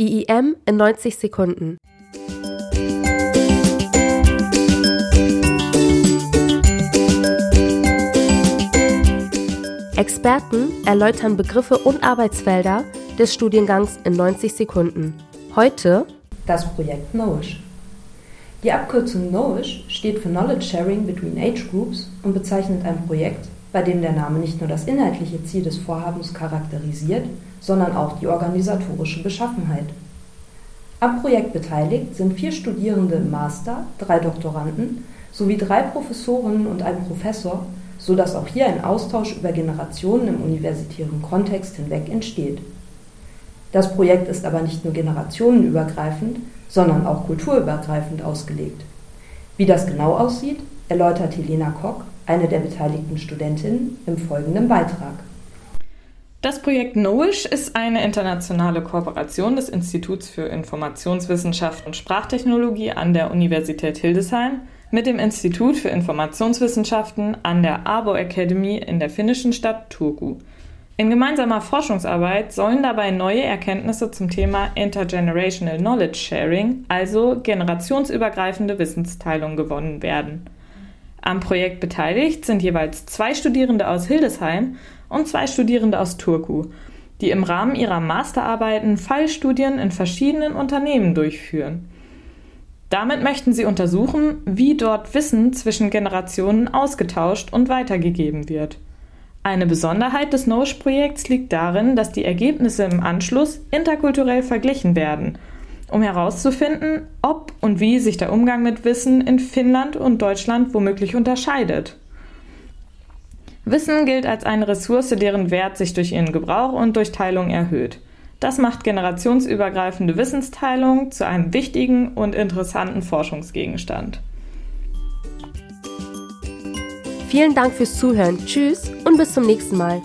IIM in 90 Sekunden. Experten erläutern Begriffe und Arbeitsfelder des Studiengangs in 90 Sekunden. Heute das Projekt Knowledge. Die Abkürzung Knowledge steht für Knowledge Sharing Between Age Groups und bezeichnet ein Projekt, bei dem der Name nicht nur das inhaltliche Ziel des Vorhabens charakterisiert, sondern auch die organisatorische Beschaffenheit. Am Projekt beteiligt sind vier Studierende im Master, drei Doktoranden sowie drei Professorinnen und ein Professor, so dass auch hier ein Austausch über Generationen im universitären Kontext hinweg entsteht. Das Projekt ist aber nicht nur generationenübergreifend, sondern auch kulturübergreifend ausgelegt. Wie das genau aussieht, erläutert Helena Kock, eine der beteiligten Studentinnen, im folgenden Beitrag. Das Projekt Knowledge ist eine internationale Kooperation des Instituts für Informationswissenschaft und Sprachtechnologie an der Universität Hildesheim mit dem Institut für Informationswissenschaften an der Abo Academy in der finnischen Stadt Turku. In gemeinsamer Forschungsarbeit sollen dabei neue Erkenntnisse zum Thema Intergenerational Knowledge Sharing, also generationsübergreifende Wissensteilung, gewonnen werden. Am Projekt beteiligt sind jeweils zwei Studierende aus Hildesheim und zwei Studierende aus Turku, die im Rahmen ihrer Masterarbeiten Fallstudien in verschiedenen Unternehmen durchführen. Damit möchten sie untersuchen, wie dort Wissen zwischen Generationen ausgetauscht und weitergegeben wird. Eine Besonderheit des NOSH-Projekts liegt darin, dass die Ergebnisse im Anschluss interkulturell verglichen werden – um herauszufinden, ob und wie sich der Umgang mit Wissen in Finnland und Deutschland womöglich unterscheidet. Wissen gilt als eine Ressource, deren Wert sich durch ihren Gebrauch und durch Teilung erhöht. Das macht generationsübergreifende Wissensteilung zu einem wichtigen und interessanten Forschungsgegenstand. Vielen Dank fürs Zuhören. Tschüss und bis zum nächsten Mal.